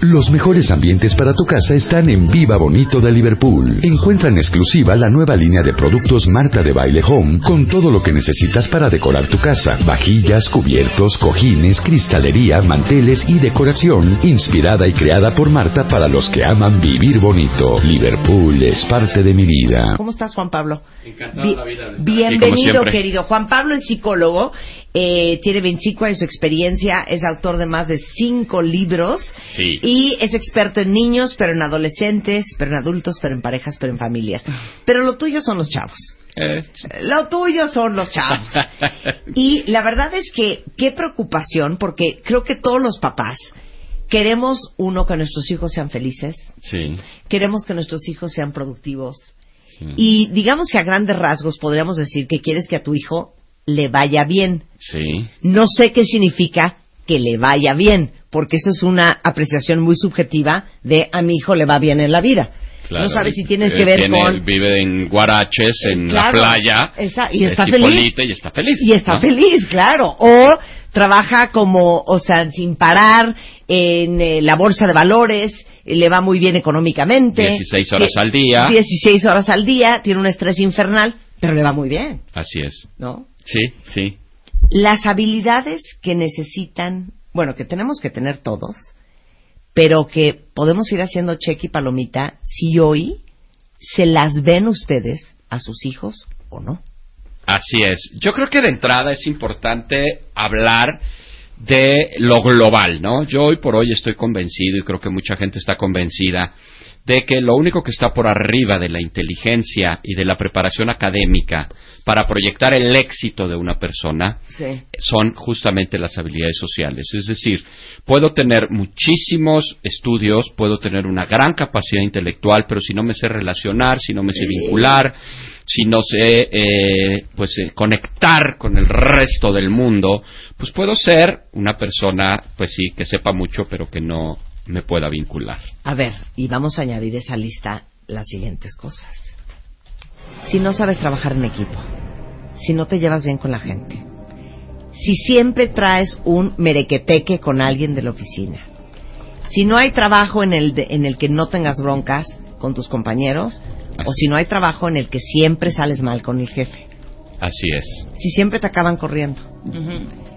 Los mejores ambientes para tu casa están en Viva Bonito de Liverpool. Encuentra en exclusiva la nueva línea de productos Marta de Baile Home con todo lo que necesitas para decorar tu casa. Vajillas, cubiertos, cojines, cristalería, manteles y decoración inspirada y creada por Marta para los que aman vivir bonito. Liverpool es parte de mi vida. ¿Cómo estás, Juan Pablo? Encantado Bi- la vida Bienvenido, querido. Juan Pablo es psicólogo, eh, tiene 25 años de experiencia, es autor de más de 5 libros Sí. Y es experto en niños, pero en adolescentes, pero en adultos, pero en parejas, pero en familias. Pero lo tuyo son los chavos. Eh, Lo tuyo son los chavos. Y la verdad es que qué preocupación, porque creo que todos los papás queremos, uno, que nuestros hijos sean felices, sí, queremos que nuestros hijos sean productivos, sí. y digamos que a grandes rasgos podríamos decir que quieres que a tu hijo le vaya bien. Sí, No sé qué significa que le vaya bien, porque eso es una apreciación muy subjetiva de a mi hijo le va bien en la vida. claro. No sabes si tienes Eh, que ver tiene- con... Vive en Guaraches, en Claro, la playa. esa- y está es feliz. Y está feliz. Y está ¿no? feliz, claro. O trabaja como, o sea, sin parar en eh, la bolsa de valores, eh, le va muy bien económicamente. 16 horas al día. 16 horas al día, tiene un estrés infernal, pero le va muy bien, Así es. ¿no? Sí, sí. Las habilidades que necesitan, bueno, que tenemos que tener todos, pero que podemos ir haciendo cheque y palomita si hoy se las ven ustedes a sus hijos o no. Así es. Yo creo que de entrada es importante hablar de lo global, ¿no? Yo hoy por hoy estoy convencido y creo que mucha gente está convencida de que lo único que está por arriba de la inteligencia y de la preparación académica para proyectar el éxito de una persona Sí. son justamente las habilidades sociales. Es decir, puedo tener muchísimos estudios, puedo tener una gran capacidad intelectual, pero si no me sé relacionar, si no me sé vincular, si no sé eh, pues eh, conectar con el resto del mundo, pues puedo ser una persona, pues sí, que sepa mucho, pero que no me pueda vincular. A ver, y vamos a añadir a esa lista las siguientes cosas. Si no sabes trabajar en equipo, si no te llevas bien con la gente, si siempre traes un merequeteque con alguien de la oficina, si no hay trabajo en el, de- en el que no tengas broncas con tus compañeros, o si no hay trabajo en el que siempre sales mal con el jefe, Así es. si siempre te acaban corriendo.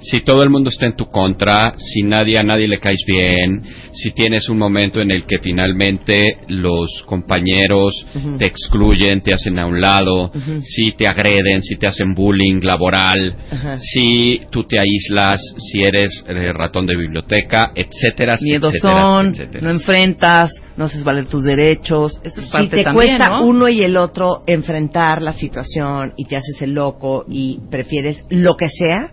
Si todo el mundo está en tu contra, si nadie a nadie le caes bien, si tienes un momento en el que finalmente los compañeros te excluyen, te hacen a un lado, si te agreden, si te hacen bullying laboral, si tú te aíslas, si eres eh, ratón de biblioteca, etcétera, Miedos etcétera, son, etcétera. no enfrentas, no haces valer tus derechos. Eso es si parte te también, cuesta ¿no? uno y el otro enfrentar la situación y te haces el loco y prefieres lo que sea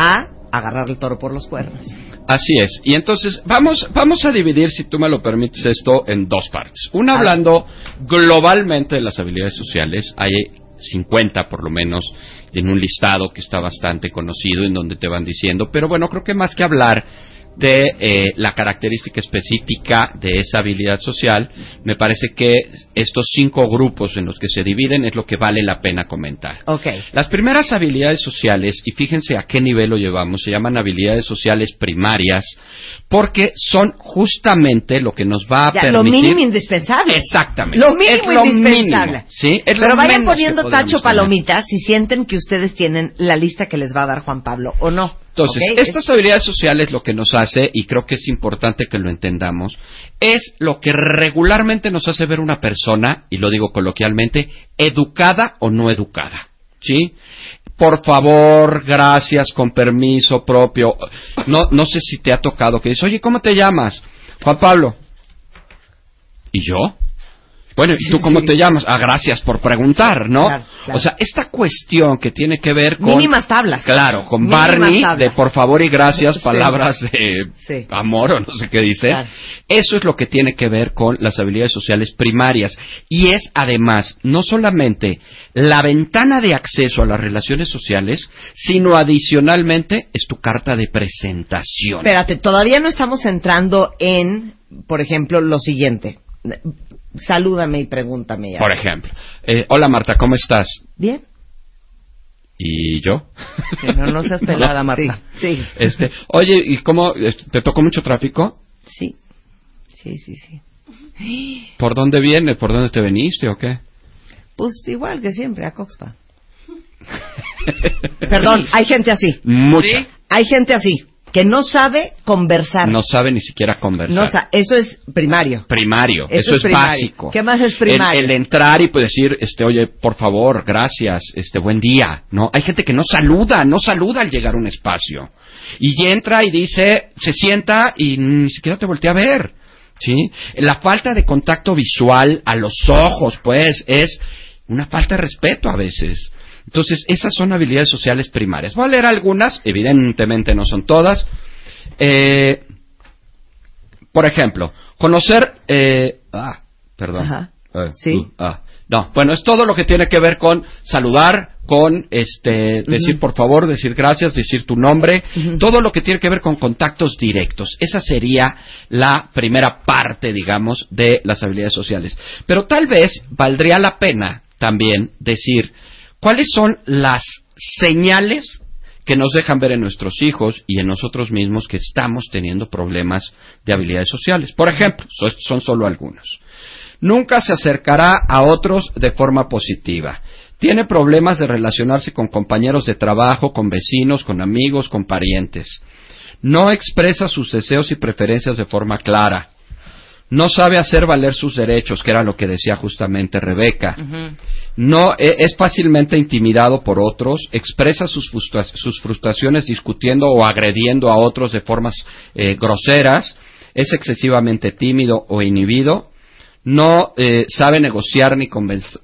a agarrar el toro por los cuernos. Así es. Y entonces vamos, vamos a dividir, si tú me lo permites, esto en dos partes. Una hablando globalmente de las habilidades sociales. Hay 50 por lo menos en un listado que está bastante conocido en donde te van diciendo. Pero bueno, creo que más que hablar de eh, la característica específica de esa habilidad social, me parece que estos cinco grupos en los que se dividen es lo que vale la pena comentar. Las primeras habilidades sociales, y fíjense a qué nivel lo llevamos, se llaman habilidades sociales primarias, porque son justamente lo que nos va a Ya, lo permitir... mínimo indispensable. Exactamente. Lo mínimo es lo indispensable. mínimo, ¿sí? Es Pero lo vayan poniendo tacho palomitas si sienten que ustedes tienen la lista que les va a dar Juan Pablo o no. Entonces, estas habilidades sociales lo que nos hace, y creo que es importante que lo entendamos, es lo que regularmente nos hace ver una persona, y lo digo coloquialmente, educada o no educada. ¿Sí? Por favor, gracias, con permiso propio. No, no sé si te ha tocado que dices, oye, ¿cómo te llamas? Juan Pablo. ¿Y yo? Bueno, ¿y tú cómo te llamas? Ah, gracias por preguntar, ¿no? Claro, claro. O sea, esta cuestión que tiene que ver con... Mínimas tablas. Claro, con Mínimas Barney tablas. de por favor y gracias, Sí. palabras de Sí. amor o no sé qué dice. Claro. Eso es lo que tiene que ver con las habilidades sociales primarias. Y es además no solamente la ventana de acceso a las relaciones sociales, sino adicionalmente es tu carta de presentación. Espérate, todavía no estamos entrando en, por ejemplo, lo siguiente. Salúdame y pregúntame. ya. Por ejemplo, eh, hola Marta, ¿cómo estás? Bien. ¿Y yo? Sí, no, no seas pelada, Marta. Sí. Este, oye, ¿y cómo te tocó mucho tráfico? Sí. Sí, sí, sí. ¿Por dónde vienes? ¿Por dónde te veniste o qué? Pues igual que siempre, a Coxpa. Perdón, hay gente así. Mucha. Hay gente así, que no sabe conversar. No sabe ni siquiera conversar. No eso es primario. primario, Eso eso, es es, primario. básico. ¿Qué más es primario? El, el entrar y pues decir, este, oye, por favor, gracias, este, buen día, ¿no? Hay gente que no saluda, no saluda al llegar a un espacio. Y entra y dice, se sienta y ni siquiera te voltea a ver, ¿sí? La falta de contacto visual a los ojos, pues, es una falta de respeto a veces. Entonces, esas son habilidades sociales primarias. Voy a leer algunas, evidentemente no son todas. Eh, por ejemplo, conocer. Eh, ah, perdón. Ajá. Eh, Sí. uh, ah. No, bueno, es todo lo que tiene que ver con saludar, con este, decir por favor, decir gracias, decir tu nombre, todo lo que tiene que ver con contactos directos. Esa sería la primera parte, digamos, de las habilidades sociales. Pero tal vez valdría la pena también decir cuáles son las señales que nos dejan ver en nuestros hijos y en nosotros mismos que estamos teniendo problemas de habilidades sociales. Por ejemplo, so- son solo algunos. Nunca se acercará a otros de forma positiva. Tiene problemas de relacionarse con compañeros de trabajo, con vecinos, con amigos, con parientes. No expresa sus deseos y preferencias de forma clara. No sabe hacer valer sus derechos, que era lo que decía justamente Rebeca. No e- es fácilmente intimidado por otros, expresa sus, frustra- sus frustraciones discutiendo o agrediendo a otros de formas eh, groseras, es excesivamente tímido o inhibido, no eh, sabe negociar ni,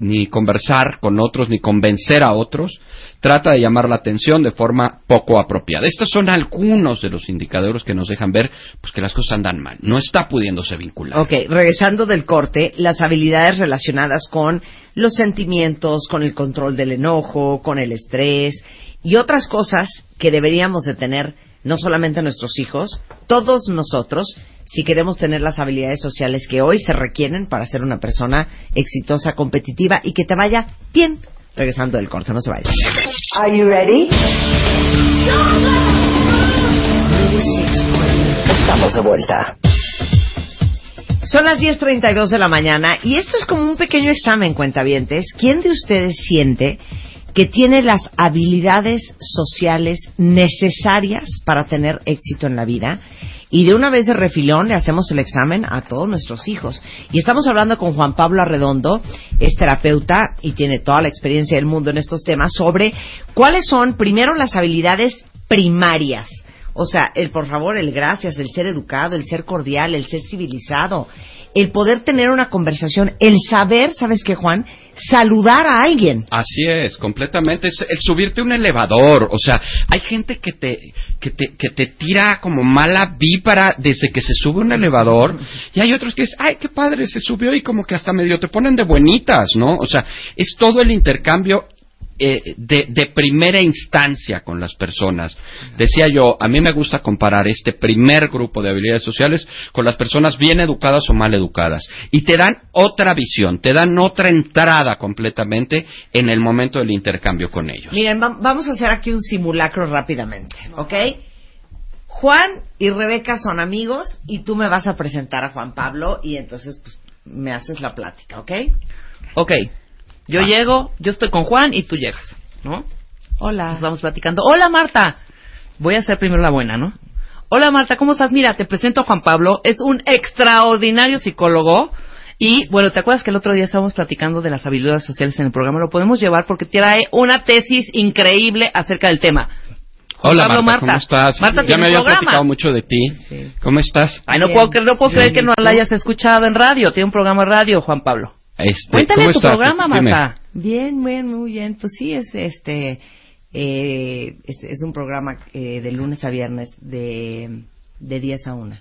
ni conversar con otros ni convencer a otros, trata de llamar la atención de forma poco apropiada. Estos son algunos de los indicadores que nos dejan ver pues, que las cosas andan mal. No está pudiéndose vincular. Ok, regresando del corte, las habilidades relacionadas con los sentimientos, con el control del enojo, con el estrés y otras cosas que deberíamos de tener no solamente nuestros hijos, todos nosotros, si queremos tener las habilidades sociales que hoy se requieren para ser una persona exitosa, competitiva y que te vaya bien. Regresando del corte, no se vaya. Are you ready? Estamos de vuelta. Son las 10.32 de la mañana y esto es como un pequeño examen, cuentavientes. ¿Quién de ustedes siente que tiene las habilidades sociales necesarias para tener éxito en la vida? Y de una vez de refilón le hacemos el examen a todos nuestros hijos. Y estamos hablando con Juan Pablo Arredondo, es terapeuta y tiene toda la experiencia del mundo en estos temas, sobre cuáles son primero las habilidades primarias. O sea, el por favor, el gracias, el ser educado, el ser cordial, el ser civilizado, el poder tener una conversación, el saber, ¿sabes qué, Juan? Saludar a alguien. Así es, completamente. Es el subirte un elevador. O sea, hay gente que te, que te, que te tira como mala vípara desde que se sube un elevador. Y hay otros que es, ay, qué padre, se subió y como que hasta medio te ponen de buenitas, ¿no? O sea, es todo el intercambio eh, de, de primera instancia con las personas. Decía yo, a mí me gusta comparar este primer grupo de habilidades sociales con las personas bien educadas o mal educadas. Y te dan otra visión, te dan otra entrada completamente en el momento del intercambio con ellos. Miren, va- vamos a hacer aquí un simulacro rápidamente, ¿ok? Juan y Rebeca son amigos y tú me vas a presentar a Juan Pablo y entonces pues, me haces la plática, ¿ok? Ok, yo Ah. llego, yo estoy con Juan y tú llegas, ¿no? Hola. Nos vamos platicando. Hola Marta. Voy a hacer primero la buena, ¿no? Hola Marta, ¿cómo estás? Mira, te presento a Juan Pablo. Es un extraordinario psicólogo. Y bueno, ¿te acuerdas que el otro día estábamos platicando de las habilidades sociales en el programa? Lo podemos llevar porque trae una tesis increíble acerca del tema. Juan Hola Pablo, Marta, ¿cómo estás? Marta ya me programa. platicado mucho de ti. ¿Cómo estás? Ay, no Bien. puedo, no puedo creer que no la hayas escuchado en radio. Tiene un programa de radio, Juan Pablo. Este, Cuéntale ¿cómo tu estás? programa, Dime. Marta. Bien, bien, muy bien. Pues sí, es este. eh, es, es un programa eh, de lunes a viernes de, de 10 a 1.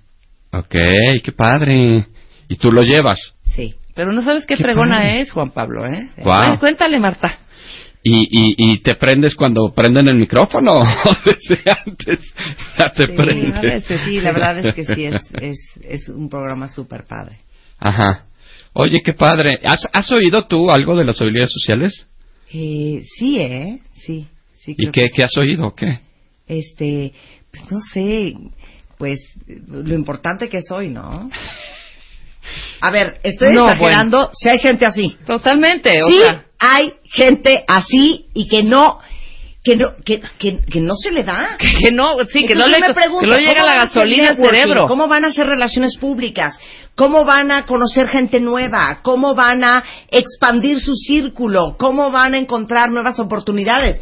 Ok, qué padre. ¿Y tú lo llevas? Sí. Pero no sabes qué, Qué fregona padre. es, Juan Pablo, ¿eh? Bueno, Cuéntale, Marta. ¿Y, y, y te prendes cuando prenden el micrófono? Desde antes ya te Sí, prendes. sí, la verdad es que sí, es, es, es un programa súper padre. Ajá. Oye, qué padre. ¿Has, has oído tú algo de las habilidades sociales? Eh, sí, ¿eh? Sí. sí ¿Y qué, que qué has oído? ¿Qué? Este, pues no sé, pues lo importante que soy, ¿no? A ver, estoy No, exagerando si hay gente así. Totalmente, o sí sea. hay gente así y que no que no que, que, que no se le da. Que no, sí, que no le, me pregunto, que no llega ¿cómo la gasolina al cerebro. ¿Cómo van a hacer relaciones públicas? ¿Cómo van a conocer gente nueva? ¿Cómo van a expandir su círculo? ¿Cómo van a encontrar nuevas oportunidades?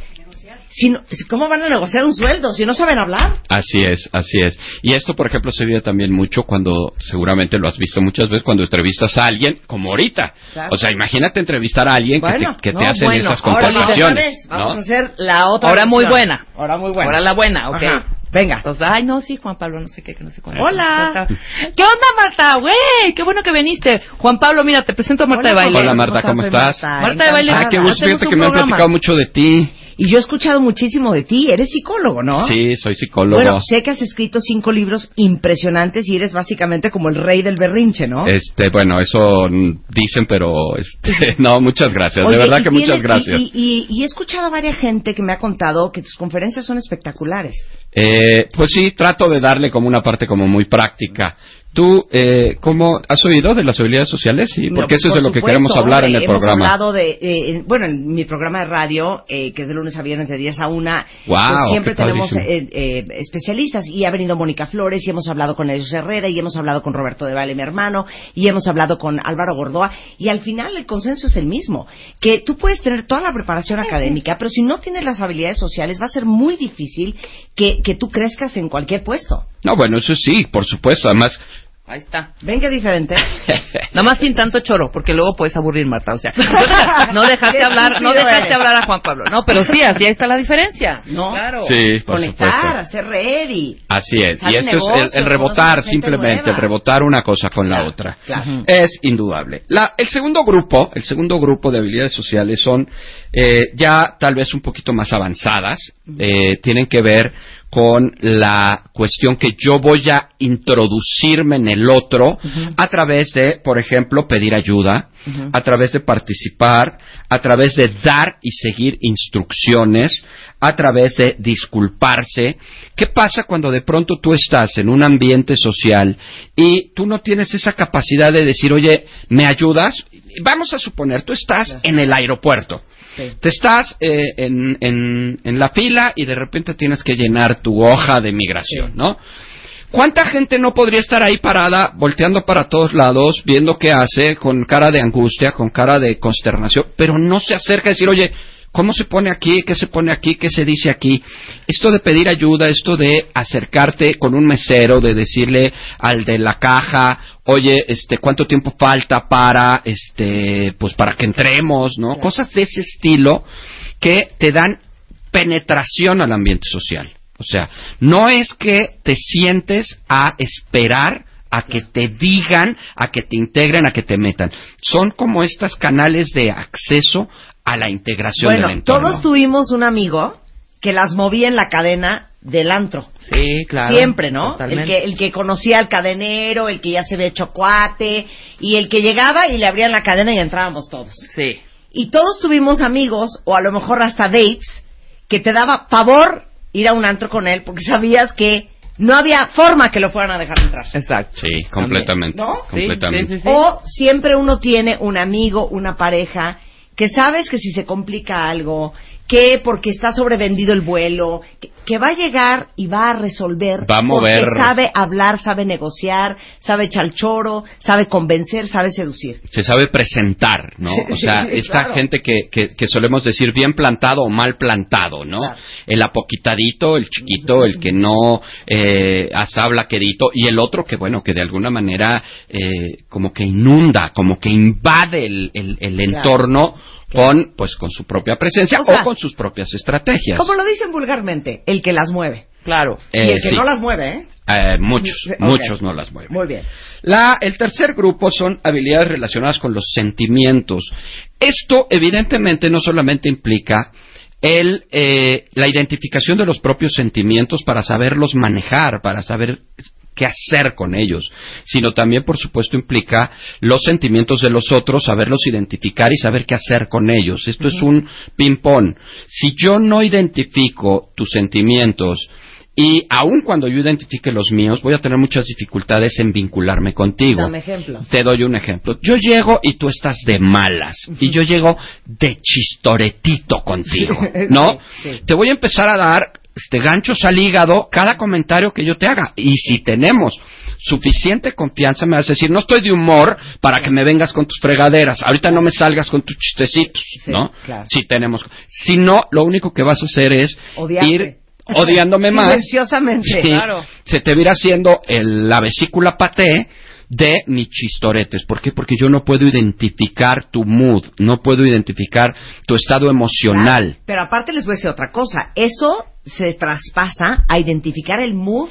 Si no- ¿Cómo van a negociar un sueldo si no saben hablar? Así es, así es. Y esto, por ejemplo, se vive también mucho cuando, seguramente lo has visto muchas veces, cuando entrevistas a alguien, como ahorita. Claro. O sea, imagínate entrevistar a alguien que te, que te no, hacen bueno, esas ahora vamos conversaciones. otra vez, Vamos ¿no? a hacer la otra Ahora muy buena. Ahora muy buena. Ahora la buena, ok. Ajá. Venga. Entonces, ay, no, sí, Juan Pablo, no sé qué, que no sé cuándo. Hola. ¿Qué onda, Marta? Güey, qué bueno que viniste. Juan Pablo, mira, te presento a Marta de baile. Hola, Marta, ¿cómo Soy estás? Marta de baile. Ah, qué gusto. Fíjate que me han programa. platicado mucho de ti. Y yo he escuchado muchísimo de ti. Eres psicólogo, ¿no? Sí, soy psicólogo. Bueno, sé que has escrito cinco libros impresionantes y eres básicamente como el rey del berrinche, ¿no? Este, bueno, eso dicen, pero este, no, muchas gracias. Oye, de verdad y que tienes- muchas gracias. Y, y- y he escuchado a varias gente que me ha contado que tus conferencias son espectaculares. Eh, pues sí, trato de darle como una parte como muy práctica. ¿Tú, eh, cómo has oído de las habilidades sociales? Sí, porque No, eso es de lo que supuesto, queremos hablar hombre, en el hemos programa. hablado de, eh, bueno, en mi programa de radio, eh, que es de lunes a viernes de 10 a 1, Guau, pues siempre tenemos eh, eh, especialistas y ha venido Mónica Flores y hemos hablado con Ellos Herrera y hemos hablado con Roberto de Valle, mi hermano, y hemos hablado con Álvaro Gordoa y al final el consenso es el mismo, que tú puedes tener toda la preparación académica, pero si no tienes las habilidades sociales va a ser muy difícil que, que tú crezcas en cualquier puesto. No, bueno, eso sí, por supuesto. Además, Ahí está. Ven que diferente. Nada más sin tanto choro, porque luego puedes aburrir, Marta. O sea, no dejaste Qué hablar, no dejaste hablar a Juan Pablo. No, pero sí, así ahí está la diferencia. ¿No? Claro. sí, por Conectar, supuesto. hacer ready. Así es. Y esto es el, el rebotar, simplemente, el rebotar una cosa con la otra. claro. Es indudable. La- el segundo grupo, el segundo grupo de habilidades sociales son eh, ya tal vez un poquito más avanzadas. Eh, tienen que ver con la cuestión que yo voy a introducirme en el otro a través de, por ejemplo, pedir ayuda, a través de participar, a través de dar y seguir instrucciones, a través de disculparse. ¿Qué pasa cuando de pronto tú estás en un ambiente social y tú no tienes esa capacidad de decir, oye, ¿me ayudas? Vamos a suponer, tú estás en el aeropuerto. Sí. Te estás eh, en, en, en la fila y de repente tienes que llenar tu hoja de migración, ¿no? ¿Cuánta gente no podría estar ahí parada, volteando para todos lados, viendo qué hace, con cara de angustia, con cara de consternación, pero no se acerca a decir, oye, ¿cómo se pone aquí? ¿Qué se pone aquí? ¿Qué se dice aquí? Esto de pedir ayuda, esto de acercarte con un mesero, de decirle al de la caja, oye, este, ¿cuánto tiempo falta para, este, pues para que entremos, ¿no? Cosas de ese estilo que te dan penetración al ambiente social. O sea, no es que te sientes a esperar a que te digan, a que te integren, a que te metan. Son como estos canales de acceso a la integración Bueno, del entorno. todos tuvimos un amigo que las movía en la cadena del antro. Sí, claro. Siempre, ¿no? El que, el que conocía al cadenero, el que ya se había hecho cuate, y el que llegaba y le abrían la cadena y entrábamos todos. Sí. Y todos tuvimos amigos, o a lo mejor hasta dates, que te daba pavor ir a un antro con él porque sabías que no había forma que lo fueran a dejar entrar. Exacto. Sí, completamente. ¿No? Sí, completamente. sí, sí, sí. O siempre uno tiene un amigo, una pareja, que sabes que si se complica algo, que porque está sobrevendido el vuelo, que, que va a llegar y va a resolver. Va a mover. Porque sabe hablar, sabe negociar, sabe echar choro, sabe convencer, sabe seducir. se sabe presentar, ¿no? O sea, sí, esta claro. gente que, que, que solemos decir bien plantado o mal plantado, ¿no? Claro. El apoquitadito, el chiquito, el que no eh, habla quedito, y el otro que, bueno, que de alguna manera eh, como que inunda, como que invade el, el, el Claro. entorno con, pues, con su propia presencia O sea, o con sus propias estrategias. Como lo dicen vulgarmente, el que las mueve. Claro. y Eh, el que sí. no las mueve, ¿eh? Eh, muchos, muchos no las mueven. Muy bien. La, el tercer grupo son habilidades relacionadas con los sentimientos. Esto, evidentemente, no solamente implica el, eh, la identificación de los propios sentimientos para saberlos manejar, para saber qué hacer con ellos, sino también, por supuesto, implica los sentimientos de los otros, saberlos identificar y saber qué hacer con ellos. Esto es un ping-pong. Si yo no identifico tus sentimientos, y aun cuando yo identifique los míos, voy a tener muchas dificultades en vincularme contigo. Dame ejemplos. Te doy un ejemplo. Yo llego y tú estás de malas. Y yo llego de chistoretito contigo. ¿No? Sí, sí. Te voy a empezar a dar este ganchos al hígado cada comentario que yo te haga. Y si tenemos suficiente confianza, me vas a decir, no estoy de humor para que me vengas con tus fregaderas. Ahorita no me salgas con tus chistecitos, Sí, ¿no? claro. Si tenemos. Si no, lo único que vas a hacer es Odiarte. ir odiándome más. Silenciosamente. Sí, Claro. Se te va a ir haciendo el- la vesícula paté de mis chistoretes. ¿Por qué? Porque yo no puedo identificar tu mood, no puedo identificar tu estado emocional. Claro, Pero aparte les voy a decir otra cosa. Eso se traspasa a identificar el mood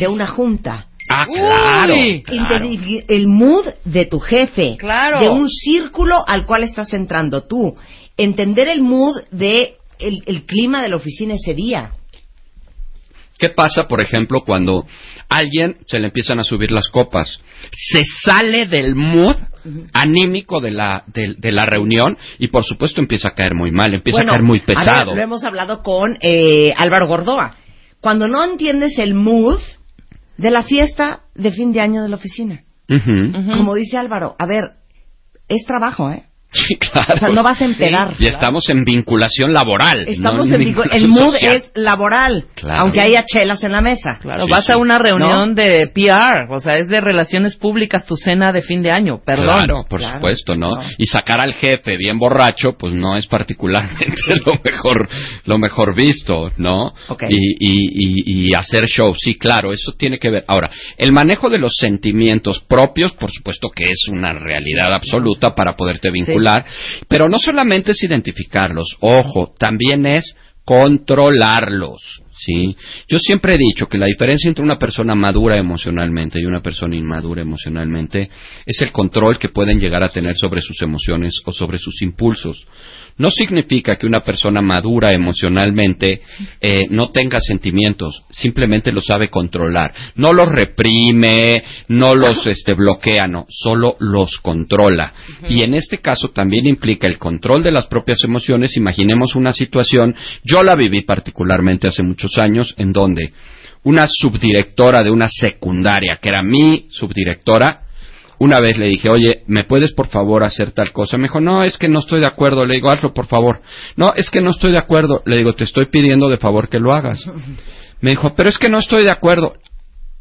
de una junta. Ah, claro. Uy. claro. Identifi- El mood de tu jefe. Claro. De un círculo al cual estás entrando tú. Entender el mood de el, el clima de la oficina ese día. ¿Qué pasa, por ejemplo, cuando alguien se le empiezan a subir las copas? Se sale del mood anímico de la, de, de la reunión y, por supuesto, empieza a caer muy mal, empieza Bueno, a caer muy ver, pesado. lo hemos hablado con eh, Álvaro Gordoa. Cuando no entiendes el mood de la fiesta de fin de año de la oficina. Como dice Álvaro, a ver, es trabajo, ¿eh? Sí, claro. O sea, no vas a empedar. Y estamos en vinculación laboral. Estamos no en vincul- El mood social. es laboral, Claro. aunque haya chelas en la mesa. Claro, Sí, vas sí. a una reunión de PR, o sea, es de relaciones públicas tu cena de fin de año, perdón. Claro, por Claro. supuesto, ¿no? No. Y sacar al jefe bien borracho, pues no es particularmente lo mejor, lo mejor visto, ¿no? Ok. Y, y, y, y hacer show, sí, claro, eso tiene que ver. Ahora, el manejo de los sentimientos propios, por supuesto que es una realidad absoluta para poderte vincular, pero no solamente es identificarlos, ojo, también es controlarlos. Sí, yo siempre he dicho que la diferencia entre una persona madura emocionalmente y una persona inmadura emocionalmente es el control que pueden llegar a tener sobre sus emociones o sobre sus impulsos. No significa que una persona madura emocionalmente eh, no tenga sentimientos, simplemente los sabe controlar. No los reprime, no los este, bloquea, no, solo los controla. Y en este caso también implica el control de las propias emociones. Imaginemos una situación, yo la viví particularmente hace muchos años, en donde una subdirectora de una secundaria, que era mi subdirectora, una vez le dije, oye, ¿me puedes por favor hacer tal cosa? Me dijo, no, es que no estoy de acuerdo. Le digo, hazlo por favor. No, es que no estoy de acuerdo. Le digo, te estoy pidiendo de favor que lo hagas. Me dijo, pero es que no estoy de acuerdo.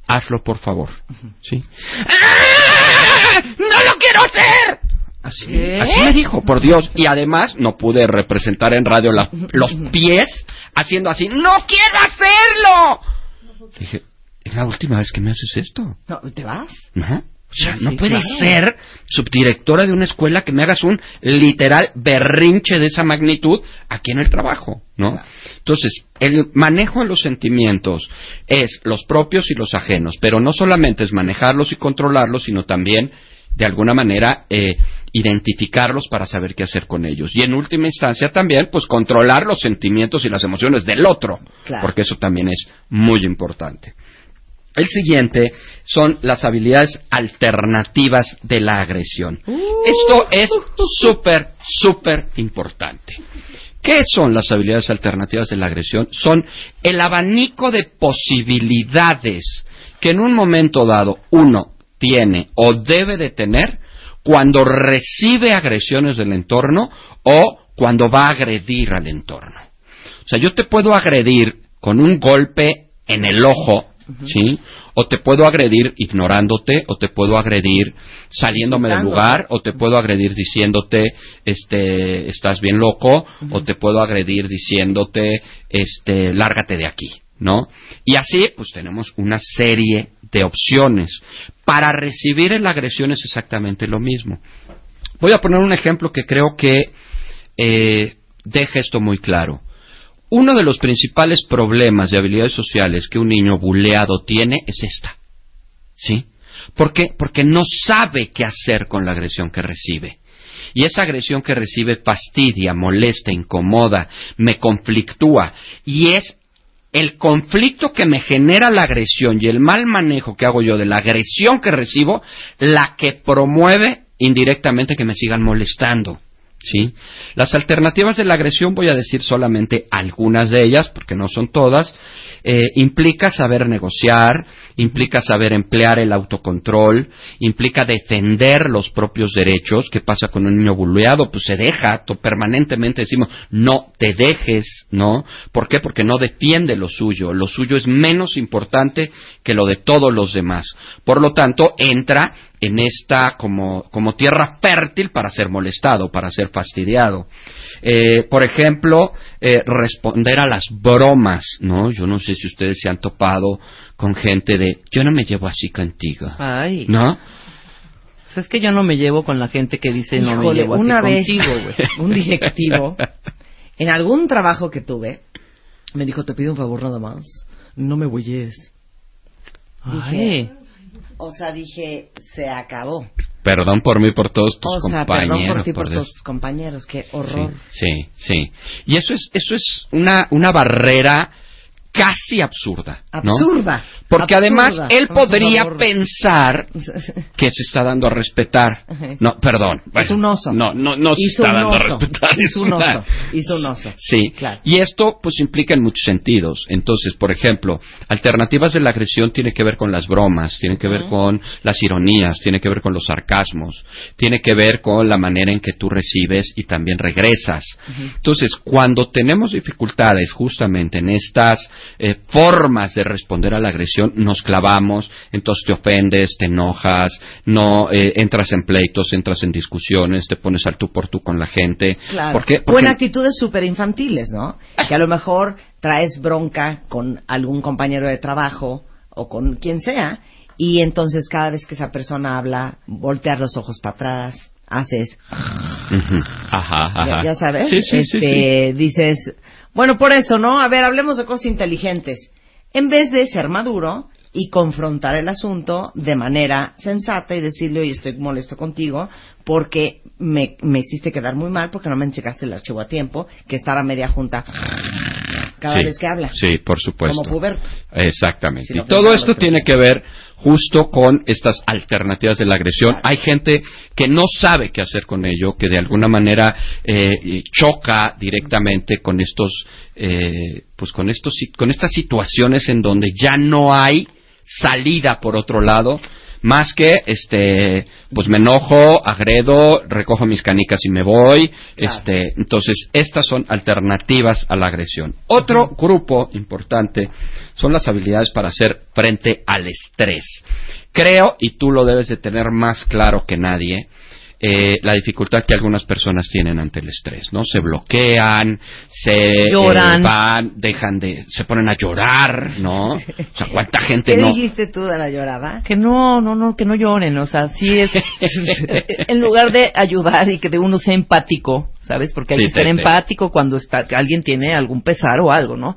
Hazlo por favor. ¿Sí? ¡Ah! ¡No lo quiero hacer! Así, así me dijo, por Dios. Y además no pude representar en radio la- los pies haciendo así, ¡no quiero hacerlo! Le dije, es la última vez que me haces esto. No, ¿Te vas? O sea, no Sí, puede claro. ser subdirectora de una escuela que me hagas un literal berrinche de esa magnitud aquí en el trabajo, ¿no? Entonces, el manejo de los sentimientos es los propios y los ajenos, pero no solamente es manejarlos y controlarlos, sino también, de alguna manera, eh, identificarlos para saber qué hacer con ellos. Y en última instancia también, pues controlar los sentimientos y las emociones del otro, Claro. porque eso también es muy importante. El siguiente son las habilidades alternativas de la agresión. Esto es súper, súper importante. ¿Qué son las habilidades alternativas de la agresión? Son el abanico de posibilidades que en un momento dado uno tiene o debe de tener cuando recibe agresiones del entorno o cuando va a agredir al entorno. O sea, yo te puedo agredir con un golpe en el ojo, ¿sí? O te puedo agredir ignorándote, o te puedo agredir saliéndome del lugar, o te puedo agredir diciéndote, este, estás bien loco, o te puedo agredir diciéndote, este, lárgate de aquí, ¿no? Y así, pues tenemos una serie de opciones. Para recibir la agresión es exactamente lo mismo. Voy a poner un ejemplo que creo que eh, deja esto muy claro. Uno de los principales problemas de habilidades sociales que un niño buleado tiene es esta. ¿Sí? ¿Por qué? Porque no sabe qué hacer con la agresión que recibe. Y esa agresión que recibe fastidia, molesta, incomoda, me conflictúa. Y es el conflicto que me genera la agresión y el mal manejo que hago yo de la agresión que recibo, la que promueve indirectamente que me sigan molestando. ¿Sí? Las alternativas de la agresión, voy a decir solamente algunas de ellas, porque no son todas, eh, implica saber negociar, implica saber emplear el autocontrol, implica defender los propios derechos. ¿Qué pasa con un niño buleado? Pues se deja, permanentemente decimos, no te dejes, ¿no? ¿Por qué? Porque no defiende lo suyo. Lo suyo es menos importante que lo de todos los demás. Por lo tanto, entra en esta como, como tierra fértil para ser molestado, para ser fastidiado. Eh, por ejemplo, eh, responder a las bromas, ¿no? Yo no sé si ustedes se han topado con gente de, yo no me llevo así contigo, Ay. ¿no? Pues es que yo no me llevo con la gente que dice no me llevo así una vez contigo, güey. un directivo en algún trabajo que tuve me dijo, te pido un favor nada más, no me huyes. Ay. O sea, dije, se acabó. Perdón por mí, por todos tus O sea, compañeros. perdón por ti, por por todos tus compañeros, qué horror. Sí, sí, sí. Y eso es, eso es una, una barrera casi absurda, ¿no? Absurda. Porque absurda. además él podría pensar que se está dando a respetar. No, perdón. Es un oso. No, no, no se está dando a respetar. Es un una- oso. Hizo un oso. Sí, Claro. y esto pues implica en muchos sentidos. Entonces, por ejemplo, alternativas de la agresión tiene que ver con las bromas, tiene que ver con las ironías, tiene que ver con los sarcasmos, tiene que ver con la manera en que tú recibes y también regresas. Entonces, cuando tenemos dificultades justamente en estas eh, formas de responder a la agresión, nos clavamos, entonces te ofendes, te enojas, no eh, entras en pleitos, entras en discusiones, te pones al tú por tú con la gente. Claro. ¿Por qué? O Porque- en actitudes súper infantiles, ¿no? Que a lo mejor traes bronca con algún compañero de trabajo o con quien sea, y entonces cada vez que esa persona habla, voltear los ojos para atrás, haces, Ujú. Ajá, ajá. ya, ya sabes, Sí, sí, sí, este, dices, bueno, por eso, ¿no? A ver, hablemos de cosas inteligentes. En vez de ser maduro y confrontar el asunto de manera sensata y decirle, oye, estoy molesto contigo porque me, me hiciste quedar muy mal porque no me checaste el archivo a tiempo, que estar a media junta cada Sí, vez que habla. Sí, por supuesto. Como puberto. Exactamente. Si y todo esto tiene que ver justo con estas alternativas de la agresión. Hay gente que no sabe qué hacer con ello, que de alguna manera eh, choca directamente con estos, eh, pues con estos, con estas situaciones en donde ya no hay salida por otro lado más que este pues me enojo agredo recojo mis canicas y me voy. Este entonces estas son alternativas a la agresión. Otro grupo importante son las habilidades para hacer frente al estrés. Creo y tú lo debes de tener más claro que nadie eh, la dificultad que algunas personas tienen ante el estrés, ¿no? Se bloquean, se Lloran. eh, van, dejan de, se ponen a llorar, ¿no? O sea, cuánta gente ¿Qué no. dijiste tú de la llorada? Que no, no, no, que no lloren, o sea, sí es, en lugar de ayudar y que de uno sea empático, ¿sabes? Porque hay Sí, que ser empático cuando está, alguien tiene algún pesar o algo, ¿no?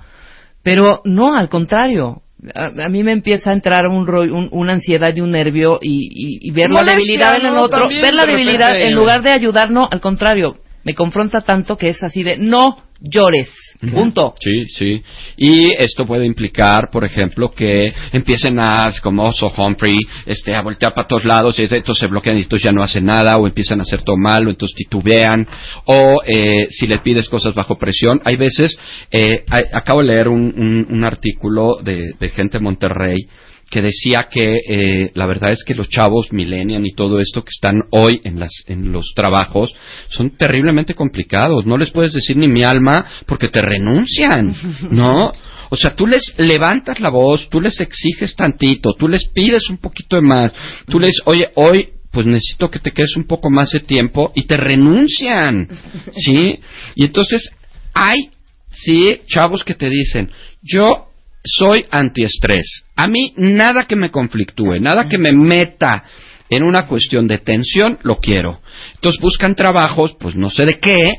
Pero no, al contrario. A, a mí me empieza a entrar un, ro- un- una ansiedad y un nervio y, y- y ver la debilidad en el ¿no? otro, ver la de debilidad en lugar de ayudar, no, al contrario, me confronta tanto que es así de no llores, punto. Sí, sí. Y esto puede implicar, por ejemplo, que empiecen a, como Oso Humphrey, este, a voltear para todos lados, y entonces se bloquean y entonces ya no hacen nada, o empiezan a hacer todo mal, o entonces titubean, o eh, si le pides cosas bajo presión. Hay veces, eh, hay- acabo de leer un, un- un artículo de, de gente de Monterrey que decía que eh, la verdad es que los chavos millennial y todo esto que están hoy en, las, en los trabajos son terriblemente complicados. No les puedes decir ni mi alma porque te renuncian, ¿no? O sea, tú les levantas la voz, tú les exiges tantito, tú les pides un poquito de más, tú les, oye, hoy pues necesito que te quedes un poco más de tiempo y te renuncian, ¿sí? Y entonces hay, sí, chavos que te dicen, yo soy antiestrés, a mí nada que me conflictúe, nada que me meta en una cuestión de tensión, lo quiero. Entonces buscan trabajos, pues no sé de qué,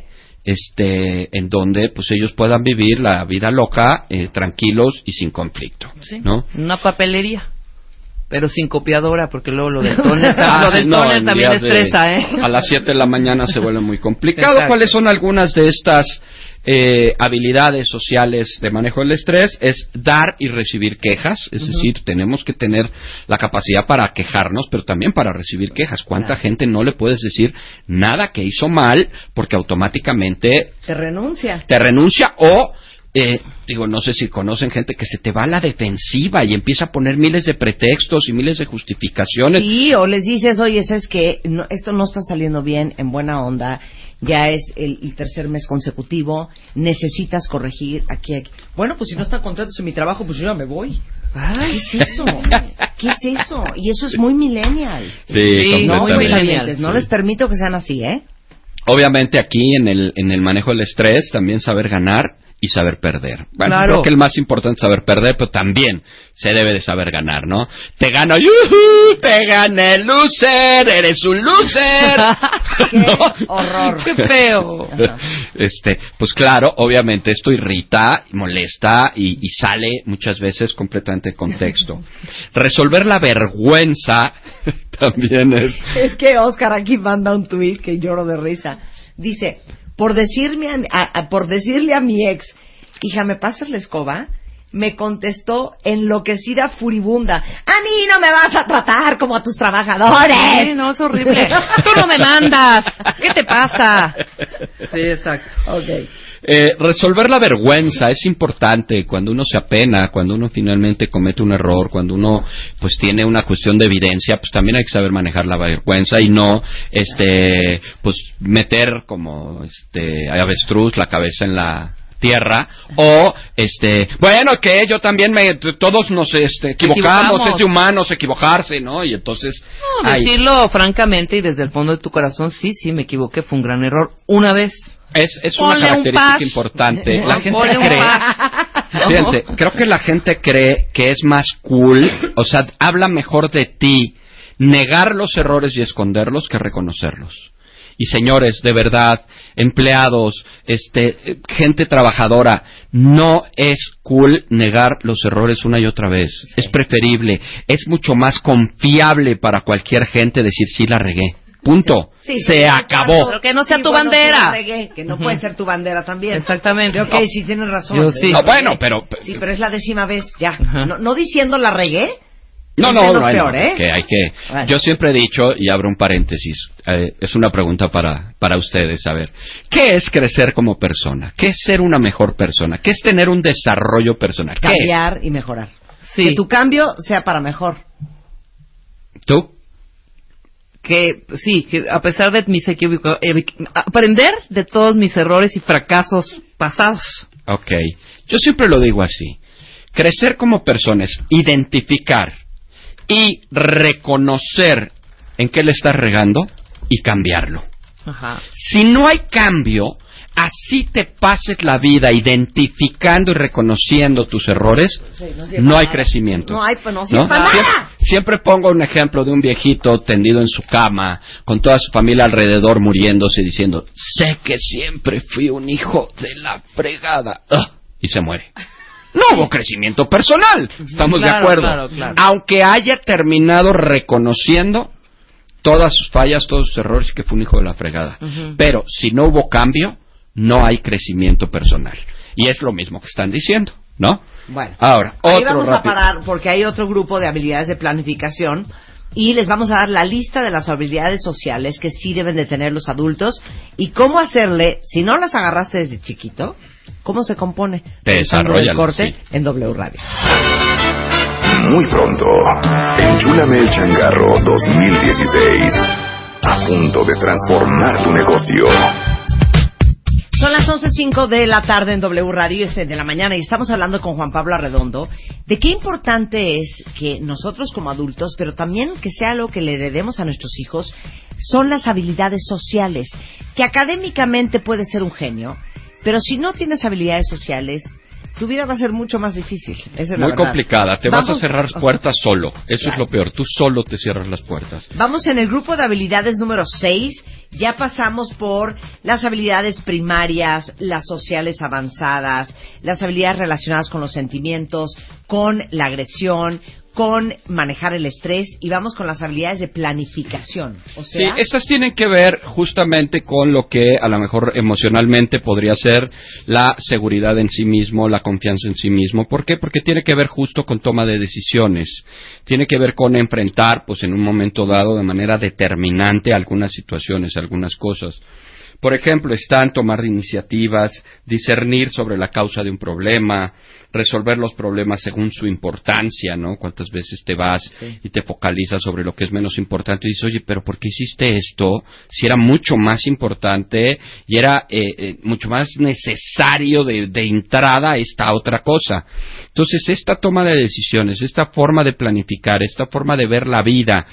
este, en donde pues ellos puedan vivir la vida loca, eh, tranquilos y sin conflicto, Sí. ¿no? Una papelería. Pero sin copiadora, porque luego lo del Ah, lo del no, tóner en también días de- estresa, ¿eh? A las 7 de la mañana se vuelve muy complicado. Exacto. ¿Cuáles son algunas de estas eh, habilidades sociales de manejo del estrés? Es dar y recibir quejas, es decir, tenemos que tener la capacidad para quejarnos, pero también para recibir quejas. ¿Cuánta gente no le puedes decir nada que hizo mal porque automáticamente Se renuncia. te renuncia o eh, digo no sé si conocen gente que se te va a la defensiva y empieza a poner miles de pretextos y miles de justificaciones Sí, o les dices, oye, ¿sabes qué? No, esto no está saliendo bien, en buena onda, ya es el, el tercer mes consecutivo, necesitas corregir aquí, aquí. Bueno, pues si no están contentos en mi trabajo, pues yo ya me voy. ¿Qué es eso? ¿Qué es eso? Y eso es muy millennial. Sí, Sí, No, muy millennial. no les permito que sean así, ¿eh? Obviamente aquí en el, en el manejo del estrés también saber ganar y saber perder. Bueno, Claro. creo que el más importante es saber perder, pero también se debe de saber ganar, ¿no? Te gano, ¡yujú! te gané, loser, eres un loser. ¡Qué horror! ¡Qué feo! Este, pues claro, obviamente esto irrita, y molesta y, y sale muchas veces completamente de contexto. Resolver la vergüenza también es Es que Oscar aquí manda un tuit que lloro de risa. Dice, por, decirme a, a- a- por decirle a mi ex, hija, ¿me pasas la escoba? Me contestó enloquecida furibunda, a mí no me vas a tratar como a tus trabajadores. Sí, no, es horrible. Tú no me mandas. ¿Qué te pasa? Sí, exacto. Ok. Eh, resolver la vergüenza es importante cuando uno se apena, cuando uno finalmente comete un error, cuando uno pues tiene una cuestión de evidencia, pues también hay que saber manejar la vergüenza y no este pues meter como este avestruz la cabeza en la tierra o este bueno que yo también me todos nos este, equivocamos, Equivocamos. es de humanos equivocarse no y entonces No, ay, decirlo francamente y desde el fondo de tu corazón, sí, sí, me equivoqué, fue un gran error. Una vez. Es, es una un característica importante la gente Ponle cree. Fíjense, creo que la gente cree que es más cool, o sea, habla mejor de ti negar los errores y esconderlos que reconocerlos. Y señores, de verdad, empleados, este, gente trabajadora, no es cool negar los errores una y otra vez. Es preferible, es mucho más confiable para cualquier gente decir sí la regué. Punto. Sí, Se sí, acabó. claro. Pero que no sea Sí, tu bueno, bandera. regué, que no Ujú. puede ser tu bandera también. Exactamente. Ok, sí tienes razón. Yo sí. No, bueno, pero Sí, pero es la décima vez, ya. Ajá. No, no diciendo la regué. No, es no, menos no, peor, no, ¿eh? que hay que. Bueno. Yo siempre he dicho y abro un paréntesis. eh, es una pregunta para para ustedes. A ver, ¿qué es crecer como persona? ¿Qué es ser una mejor persona? ¿Qué es tener un desarrollo personal? Cambiar y mejorar. Sí. Que tu cambio sea para mejor. ¿Tú? Que sí, que a pesar de mis equívocos, aprender de todos mis errores y fracasos pasados. Ok. Yo siempre lo digo así. Crecer como persona es identificar y reconocer en qué le estás regando y cambiarlo. Ajá. Si no hay cambio, así te pases la vida identificando y reconociendo tus errores, no hay crecimiento. No hay, pues no para Siempre, nada. siempre pongo un ejemplo de un viejito tendido en su cama, con toda su familia alrededor muriéndose, diciendo, sé que siempre fui un hijo de la fregada. Ugh, y se muere. No hubo crecimiento personal, estamos de acuerdo. claro, claro. Aunque haya terminado reconociendo todas sus fallas, todos sus errores y que fue un hijo de la fregada. Pero si no hubo cambio, no hay crecimiento personal. Y es lo mismo que están diciendo, ¿no? Bueno. Ahora, Ahí otro vamos rápido. a parar porque hay otro grupo de habilidades de planificación y les vamos a dar la lista de las habilidades sociales que sí deben de tener los adultos y cómo hacerle, si no las agarraste desde chiquito, cómo se compone. Del Desarróllalas, corte sí. en W Radio. muy pronto. Enchúlame el changarro 2016. A punto de transformar tu negocio. Son las 11.05 de la tarde en W Radio, este de la mañana, y estamos hablando con Juan Pablo Arredondo de qué importante es que nosotros como adultos, pero también que sea lo que le heredemos a nuestros hijos, son las habilidades sociales, que académicamente puede ser un genio, pero si no tienes habilidades sociales, tu vida va a ser mucho más difícil. Esa es la Muy complicada. Te vas a cerrar puertas solo. Eso Claro. es lo peor. Tú solo te cierras las puertas. Vamos en el grupo de habilidades número 6. Ya pasamos por las habilidades primarias, las sociales avanzadas, las habilidades relacionadas con los sentimientos, con la agresión, con manejar el estrés y vamos con las habilidades de planificación. O Sí, estas tienen que ver justamente con lo que a lo mejor emocionalmente podría ser la seguridad en sí mismo, la confianza en sí mismo. ¿Por qué? Porque tiene que ver justo con toma de decisiones. Tiene que ver con enfrentar, pues en un momento dado, de manera determinante algunas situaciones, algunas cosas. Por ejemplo, están tomar iniciativas, discernir sobre la causa de un problema, resolver los problemas según su importancia, ¿no? Cuántas veces te vas y te focalizas sobre lo que es menos importante y dices, oye, pero ¿por qué hiciste esto? Si era mucho más importante y era eh, eh, mucho más necesario de, de entrada esta otra cosa. Entonces, esta toma de decisiones, esta forma de planificar, esta forma de ver la vida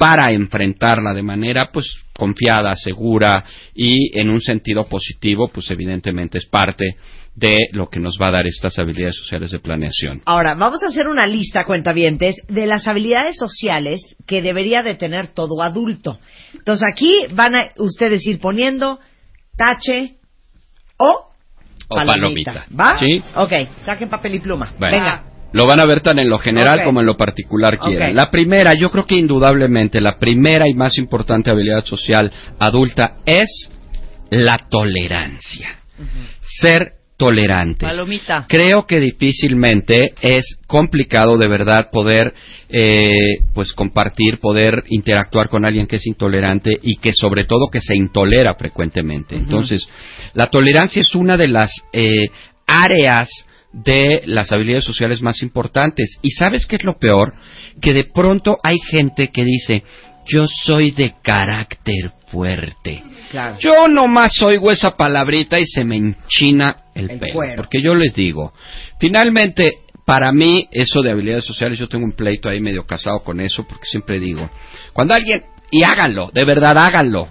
para enfrentarla de manera pues confiada, segura y en un sentido positivo, pues evidentemente es parte de lo que nos va a dar estas habilidades sociales de planeación. Ahora, vamos a hacer una lista, cuentavientes, de las habilidades sociales que debería de tener todo adulto. Entonces aquí van a ustedes ir poniendo tache o O palomita. palomita. ¿Va? Sí. Ok, saquen papel y pluma. Bueno, Venga. Lo van a ver tan en lo general como en lo particular quieran. La primera, yo creo que indudablemente la primera y más importante habilidad social adulta es la tolerancia. Ser tolerantes. Palomita. Creo que difícilmente es complicado de verdad poder eh, pues compartir, poder interactuar con alguien que es intolerante y que sobre todo que se intolera frecuentemente. Entonces, la tolerancia es una de las eh, áreas de las habilidades sociales más importantes. ¿Y sabes qué es lo peor? Que de pronto hay gente que dice, yo soy de carácter fuerte. Claro. Yo nomás oigo esa palabrita y se me enchina el, El pelo. cuero. Porque yo les digo, finalmente, para mí, eso de habilidades sociales, yo tengo un pleito ahí medio casado con eso, porque siempre digo, cuando alguien, y háganlo, de verdad háganlo.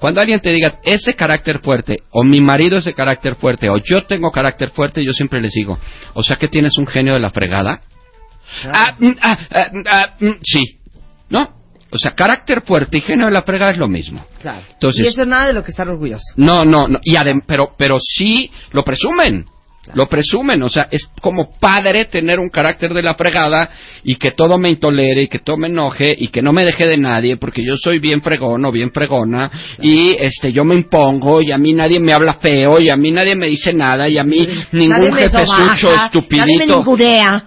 Cuando alguien te diga, ese carácter fuerte, o mi marido es de carácter fuerte, o yo tengo carácter fuerte, yo siempre les digo, o sea que tienes un genio de la fregada. Ah, mm, ah, ah, ah, mm, sí. ¿No? O sea, carácter fuerte y genio de la fregada es lo mismo. Claro. Entonces- y eso es nada de lo que estar orgulloso. No, no, no. Y adem- pero, pero sí lo presumen. Lo presumen, o sea, es como padre tener un carácter de la fregada y que todo me intolere y que todo me enoje y que no me deje de nadie porque yo soy bien fregón o bien fregona y este yo me impongo y a mí nadie me habla feo y a mí nadie me dice nada y a mí ningún Nadie me jefe sobaja, sucho Nadie me estupidito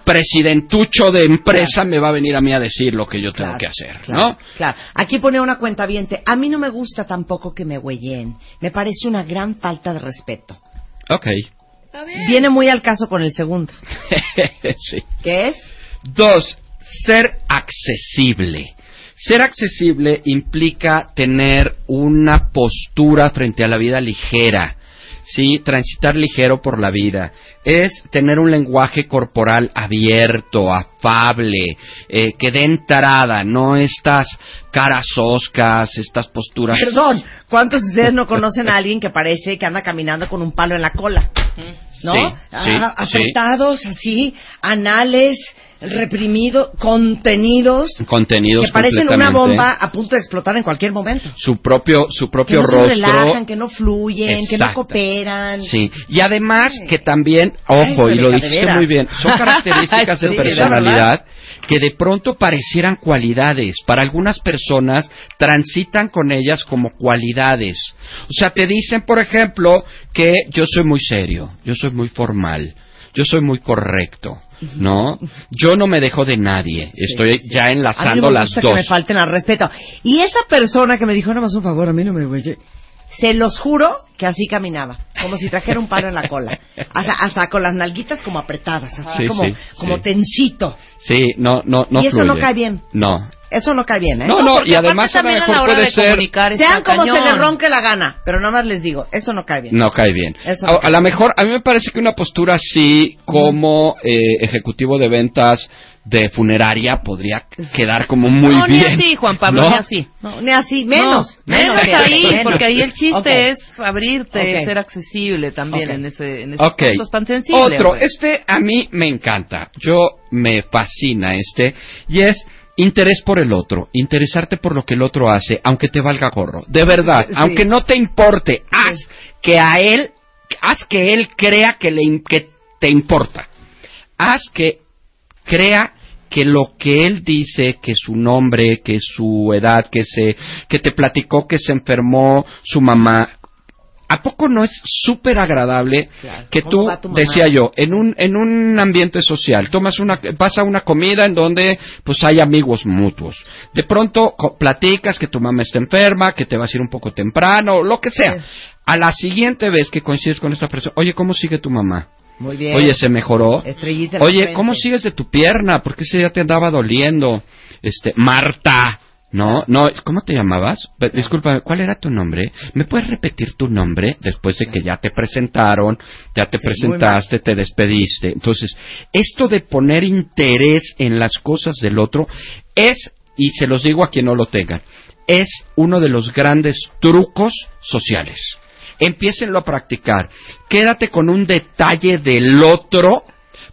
presidentucho de empresa me va a venir a mí a decir lo que yo tengo que hacer, ¿no? Claro. Aquí pone una cuenta A mí no me gusta tampoco que me huellen. Me parece una gran falta de respeto. Viene muy al caso con el segundo. sí. ¿Qué es? Dos, ser accesible. Ser accesible implica tener una postura frente a la vida ligera. Sí, transitar ligero por la vida. Es tener un lenguaje corporal abierto, afable, eh, que dé entrada, no estas caras oscas, estas posturas. Perdón, ¿cuántos de ustedes no conocen a alguien que parece que anda caminando con un palo en la cola? ¿No? Sí, sí, Ah, sí. apretados así, anales, reprimidos, contenidos, Contenidos que parecen una bomba a punto de explotar en cualquier momento. Su propio, su Que propio no se rostro. relajan, que no fluyen, que no cooperan. Sí, y además que también, ojo, Ay, y lo dijiste muy bien, son características de personalidad que de pronto parecieran cualidades. Para algunas personas transitan con ellas como cualidades. O sea, te dicen, por ejemplo, que yo soy muy serio, yo soy muy formal, yo soy muy correcto, ¿no? Yo no me dejo de nadie. Estoy ya A mí enlazando no me las dos. que me falten al respeto. Y esa persona que me dijo, no más un favor, a mí no me güey. Se los juro que así caminaba. como si trajera un palo en la cola. Hasta, hasta con las nalguitas como apretadas, así Sí, como, sí, como sí. tensito. Sí, no, no, no y eso no cae bien. No. Eso no cae bien, ¿eh? No, no, y además a lo también a la mejor hora puede de ser... Sean como se les ronque la gana, pero nada más les digo, eso no cae bien. No cae bien. Eso a, no a lo mejor, a mí me parece que una postura así como eh, ejecutivo de ventas de funeraria podría quedar como muy no, bien. ni así, Juan Pablo, ¿no? ni así. No, ni así, menos. No, menos ahí, menos. porque ahí el chiste es abrirte, ser accesible también en ese, en ese tan sensible. Otro, pues. este a mí me encanta. Yo me fascina este. Y es interés por el otro. Interesarte por lo que el otro hace, aunque te valga gorro. De verdad. Sí. Aunque no te importe. Haz que a él, haz que él crea que, le, que te importa. Haz que crea que lo que él dice, que su nombre, que su edad, que se, que te platicó que se enfermó su mamá, ¿A poco no es súper agradable Claro. que ¿Cómo tú, decía yo, en un, en un ambiente social, tomas una, vas a una comida en donde pues hay amigos mutuos. De pronto platicas que tu mamá está enferma, que te vas a ir un poco temprano, lo que sea. Sí. A la siguiente vez que coincides con esta persona, oye, ¿cómo sigue tu mamá? Muy bien. Oye, ¿se mejoró? Estrellita Oye. ¿cómo sigues de tu pierna? ¿Por qué ese día te andaba doliendo? Este, Marta. No, no, ¿cómo te llamabas? Disculpa, ¿cuál era tu nombre? ¿Me puedes repetir tu nombre después de que ya te presentaron, ya te Sí, presentaste, te despediste? Entonces, esto de poner interés en las cosas del otro es, y se los digo a quien no lo tengan, es uno de los grandes trucos sociales. Empiécenlo a practicar. Quédate con un detalle del otro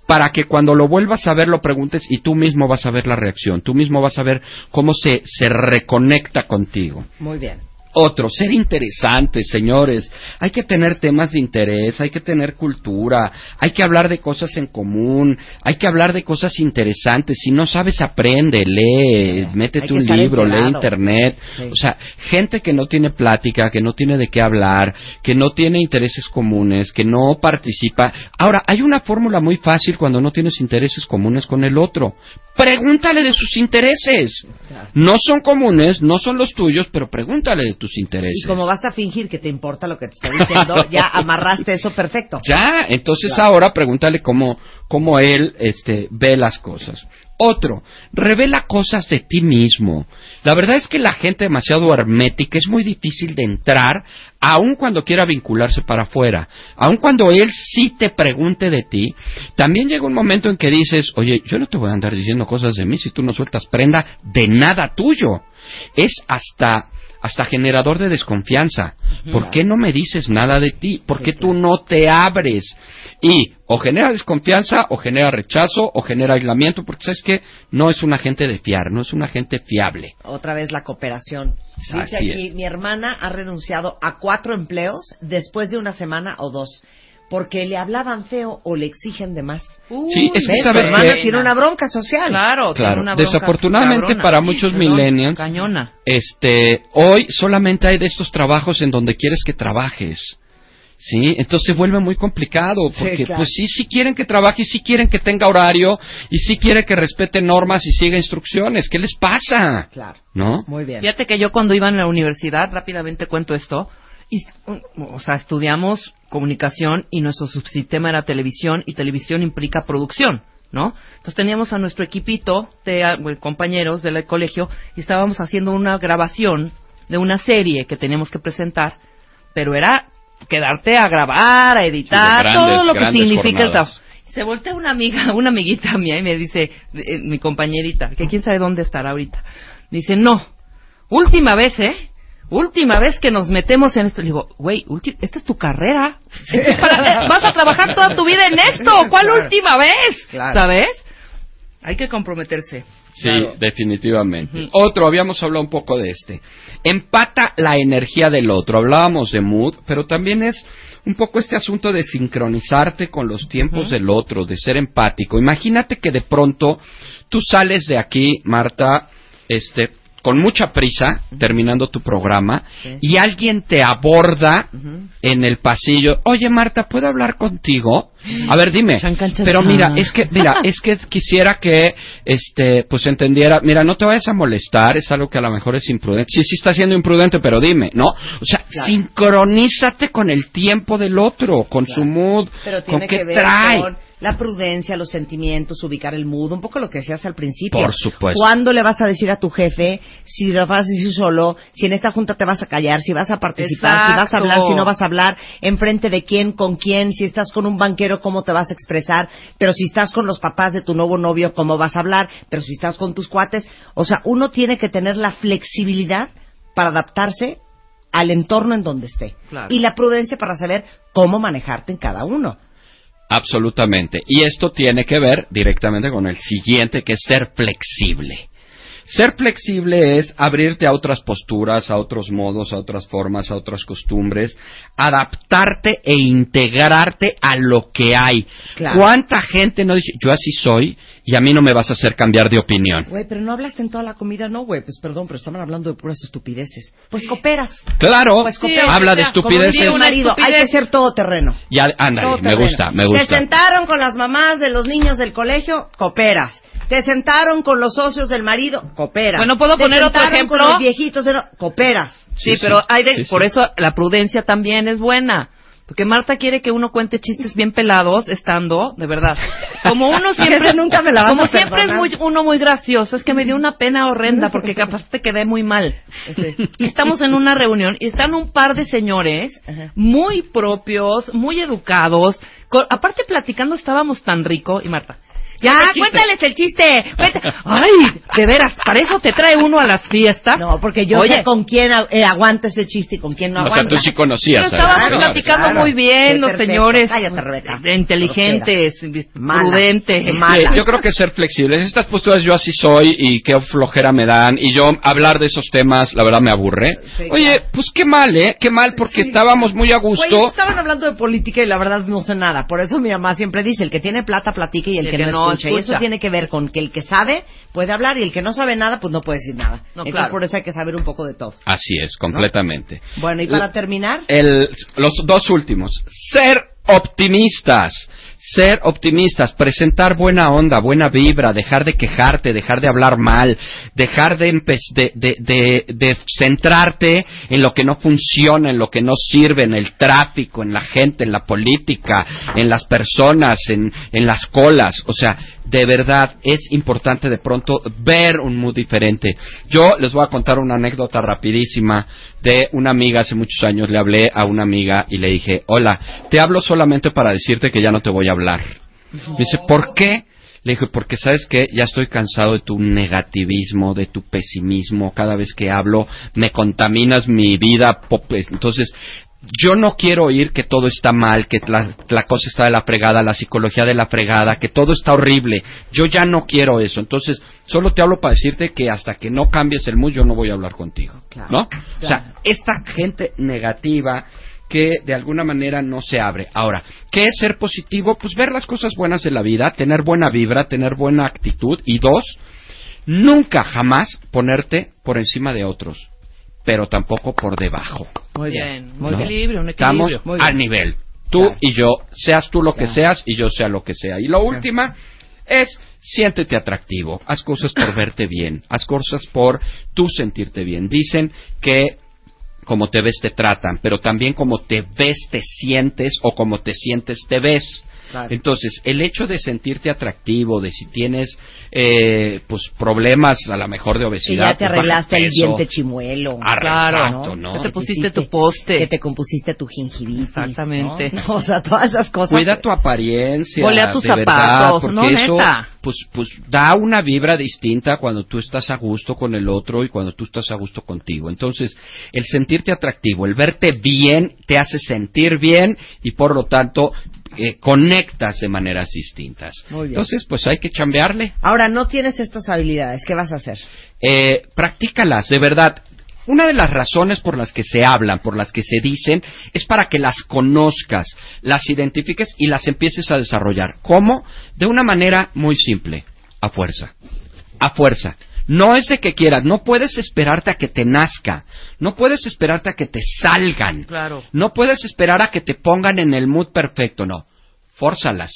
para que cuando lo vuelvas a ver lo preguntes y tú mismo vas a ver la reacción, tú mismo vas a ver cómo se, se reconecta contigo. Muy bien. Otro, ser interesantes, señores. Hay que tener temas de interés, hay que tener cultura, hay que hablar de cosas en común, hay que hablar de cosas interesantes. Si no sabes, aprende, lee, Hay métete un libro, lee internet. Sí. O sea, gente que no tiene plática, que no tiene de qué hablar, que no tiene intereses comunes, que no participa. Ahora, hay una fórmula muy fácil cuando no tienes intereses comunes con el otro. Pregúntale de sus intereses. No son comunes, no son los tuyos, pero pregúntale de tus intereses. Y como vas a fingir que te importa lo que te está diciendo, ya amarraste eso perfecto. Ya, entonces Claro. ahora pregúntale cómo, cómo él este, ve las cosas. Otro, revela cosas de ti mismo. La verdad es que la gente demasiado hermética es muy difícil de entrar, aun cuando quiera vincularse para afuera. Aun cuando él sí te pregunte de ti, también llega un momento en que dices, oye, yo no te voy a andar diciendo cosas de mí si tú no sueltas prenda de nada tuyo. Es hasta hasta generador de desconfianza. ¿Por qué no me dices nada de ti? ¿Por qué tú no te abres? Y o genera desconfianza, o genera rechazo, o genera aislamiento, porque sabes que no es una gente de fiar, no es una gente fiable. Otra vez la cooperación. Dice Así aquí, es. mi hermana ha renunciado a cuatro empleos después de una semana o dos, porque le hablaban feo o le exigen de más. Sí, es que sabes que- tiene una bronca social. Claro, tiene Claro, una bronca desafortunadamente cabrona. para muchos Perdón, millennials, Cañona. este, hoy solamente hay de estos trabajos en donde quieres que trabajes. Sí, entonces se vuelve muy complicado Sí, porque claro. pues sí, sí quieren que trabaje, y sí quieren que tenga horario y sí quieren que respete normas y siga instrucciones. ¿Qué les pasa? Claro. ¿No? Muy bien. Fíjate que yo cuando iba en la universidad, rápidamente cuento esto, y, o sea, estudiamos comunicación y nuestro subsistema era televisión y televisión implica producción, ¿no? Entonces teníamos a nuestro equipito de compañeros del colegio y estábamos haciendo una grabación de una serie que teníamos que presentar, pero era quedarte a grabar, a editar, Sí, todo lo que significa el jornadas. trabajo. Se voltea una amiga, una amiguita mía y me dice, eh, mi compañerita, que quién sabe dónde estará ahorita. Dice, no, última vez, ¿eh? Última vez que nos metemos en esto. Le digo, güey, ulti- esta es tu carrera. Esto es para- vas a trabajar toda tu vida en esto. ¿Cuál Claro. última vez? Claro. ¿Sabes? Hay que comprometerse. Sí, Claro. definitivamente. Otro, habíamos hablado un poco de este. Empata la energía del otro. Hablábamos de mood, pero también es un poco este asunto de sincronizarte con los tiempos del otro, de ser empático. Imagínate que de pronto tú sales de aquí, Marta, este, con mucha prisa, terminando tu programa, Sí. y alguien te aborda en el pasillo. Oye, Marta, ¿puedo hablar contigo? A ver, dime. Pero mira, es que, mira, es que quisiera que, este, pues entendiera, mira, no te vayas a molestar, es algo que a lo mejor es imprudente. Sí, sí está siendo imprudente, pero dime, ¿no? O sea, sincronízate con el tiempo del otro, con su mood, Pero con tiene qué que ver trae. con la prudencia, los sentimientos, ubicar el mood, un poco lo que decías al principio. Por supuesto. ¿Cuándo le vas a decir a tu jefe si lo vas a decir solo, si en esta junta te vas a callar, si vas a participar, si vas a hablar, si no vas a hablar, enfrente de quién, con quién, si estás con un banquero, cómo te vas a expresar, pero si estás con los papás de tu nuevo novio, cómo vas a hablar, pero si estás con tus cuates, o sea, uno tiene que tener la flexibilidad para adaptarse al entorno en donde esté Claro. y la prudencia para saber cómo manejarte en cada uno. Absolutamente. Y esto tiene que ver directamente con el siguiente, que es ser flexible. Ser flexible es abrirte a otras posturas, a otros modos, a otras formas, a otras costumbres, adaptarte e integrarte a lo que hay. Claro. ¿Cuánta gente no dice, yo así soy y a mí no me vas a hacer cambiar de opinión? Güey, pero no hablaste en toda la comida, no, güey. Pues perdón, pero estaban hablando de puras estupideces. Pues cooperas. Claro, Pues Sí, habla de estupideces. Un marido, hay que ser todoterreno. Ya, ándale, me gusta, me Te gusta. sentaron con las mamás de los niños del colegio, cooperas. Te sentaron con los socios del marido, cooperas. Bueno, ¿puedo Te poner otro sentaron ejemplo? con los viejitos, de no- cooperas. Sí, Sí, pero sí. hay de, Sí, sí. por eso la prudencia también es buena. Porque Marta quiere que uno cuente chistes bien pelados estando, de verdad. Como uno siempre nunca me la vas como a siempre es perdonar. muy uno muy gracioso, es que me dio una pena horrenda porque capaz te quedé muy mal. Estamos en una reunión y están un par de señores Ajá. muy propios, muy educados, co- aparte platicando estábamos tan rico y Marta ya, el cuéntales el chiste. Ay, de veras, para eso te trae uno a las fiestas. No, porque yo Oye, sé con quién eh, aguanta ese chiste y con quién no o sea, aguanta. tú sí conocías. Pero estábamos señores. platicando claro. muy bien, Qué los perfecto. señores Cállate, Rebeca. inteligentes, Mala. prudentes. Mala. Yo creo que ser flexibles. Estas posturas yo así soy y qué flojera me dan. Y yo hablar de esos temas, la verdad me aburre. Sí, Oye, claro. pues qué mal, ¿eh? Qué mal porque estábamos muy a gusto. estaban hablando de política y la verdad no sé nada. Por eso mi mamá siempre dice, el que tiene plata platica y el, que, no, escucha. Y eso tiene que ver con que el que sabe puede hablar y el que no sabe nada, pues no puede decir nada. No, Entonces, claro. por eso hay que saber un poco de todo. Así es, completamente. Bueno, y para terminar, El, los dos últimos. Ser optimistas. Ser optimistas, presentar buena onda, buena vibra, dejar de quejarte, dejar de hablar mal, dejar de, de, de- de centrarte en lo que no funciona, en lo que no sirve, en el tráfico, en la gente, en la política, en las personas, en, en las colas. O sea, de verdad es importante de pronto ver un mood diferente. Yo les voy a contar una anécdota rapidísima de una amiga hace muchos años. Le hablé a una amiga y le dije, hola, te hablo solamente para decirte que ya no te voy a hablar. Me dice, ¿por qué? Le dije, porque sabes que ya estoy cansado de tu negativismo, de tu pesimismo. Cada vez que hablo me contaminas mi vida. Entonces, yo no quiero oír que todo está mal, que la, la cosa está de la fregada, la psicología de la fregada, que todo está horrible. Yo ya no quiero eso. Entonces, solo te hablo para decirte que hasta que no cambies el mood, yo no voy a hablar contigo. Claro, ¿No? O sea, esta gente negativa que de alguna manera no se abre. Ahora, ¿qué es ser positivo? Pues ver las cosas buenas de la vida, tener buena vibra, tener buena actitud. Y dos, nunca jamás ponerte por encima de otros, pero tampoco por debajo. muy bien, muy un bien. equilibrio, un Estamos equilibrio. Muy bien. al nivel. Tú Claro. y yo, seas tú lo que Claro. seas y yo sea lo que sea. Y la última es siéntete atractivo, haz cosas por verte bien, haz cosas por tú sentirte bien. Dicen que como te ves te tratan, pero también como te ves te sientes o como te sientes te ves. Claro. Entonces, el hecho de sentirte atractivo, de si tienes eh, pues problemas a lo mejor de Que obesidad, ya te pues, arreglaste el diente chimuelo. Ah, Claro. exacto, ¿no? Te Que pusiste tu poste. Que te compusiste tu gingivitis. Exactamente. ¿no? O sea, todas esas cosas. Cuida tu apariencia. Volea tus de verdad, zapatos, porque no, eso, neta. Pues, pues da una vibra distinta cuando tú estás a gusto con el otro y cuando tú estás a gusto contigo. Entonces, el sentirte atractivo, el verte bien, te hace sentir bien y por lo tanto eh, conectas de maneras distintas. Muy bien. Entonces, pues hay que chambearle. Ahora, no tienes estas habilidades. ¿Qué vas a hacer? Eh, practícalas, de verdad. Una de las razones por las que se hablan, por las que se dicen, es para que las conozcas, las identifiques y las empieces a desarrollar. ¿Cómo? De una manera muy simple, a fuerza. A fuerza. No es de que quieras, no puedes esperarte a que te nazca, no puedes esperarte a que te salgan, Claro. no puedes esperar a que te pongan en el mood perfecto, no. fórzalas.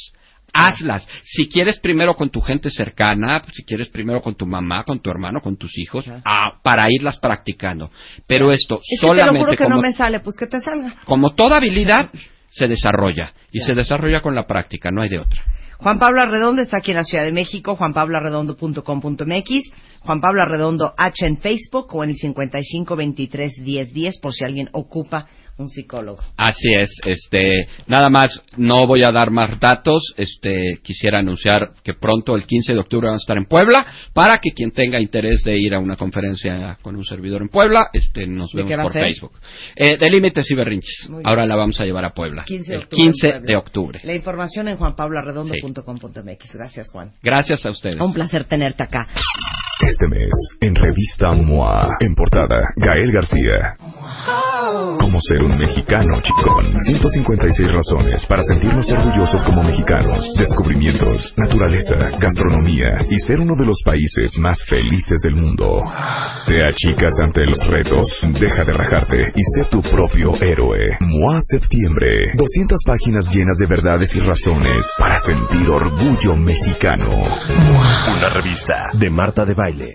Hazlas. Si quieres primero con tu gente cercana, si quieres primero con tu mamá, con tu hermano, con tus hijos, ah, para irlas practicando. Pero esto Es que te lo solamente juro que como, no me sale, pues que te salga. como toda habilidad se desarrolla y se desarrolla con la práctica, no hay de otra. Juan Pablo Arredondo está aquí en la Ciudad de México, juanpabloarredondo.com.mx, Juan Pablo Arredondo H en Facebook o en el 55 23 10 10 por si alguien ocupa un psicólogo. Así es, este, nada más, no voy a dar más datos, este, quisiera anunciar que pronto, el 15 de octubre, vamos a estar en Puebla, para que quien tenga interés de ir a una conferencia con un servidor en Puebla, este, nos ¿De vemos por? Facebook. Eh, de Límites y Berrinches. Ahora la vamos a llevar a Puebla. 15 de el octubre en 15 Puebla. de octubre. La información en juanpabloarredondo.com.mx. Gracias, Juan. Gracias a ustedes. Un placer tenerte acá. Este mes, en revista MOA, en portada, Gael García. Cómo ser un mexicano chicón. 156 razones para sentirnos orgullosos como mexicanos. Descubrimientos, naturaleza, gastronomía y ser uno de los países más felices del mundo. Te achicas ante los retos, deja de rajarte y sé tu propio héroe. MOA Septiembre. 200 páginas llenas de verdades y razones para sentir orgullo mexicano. Una revista de Marta de Baile.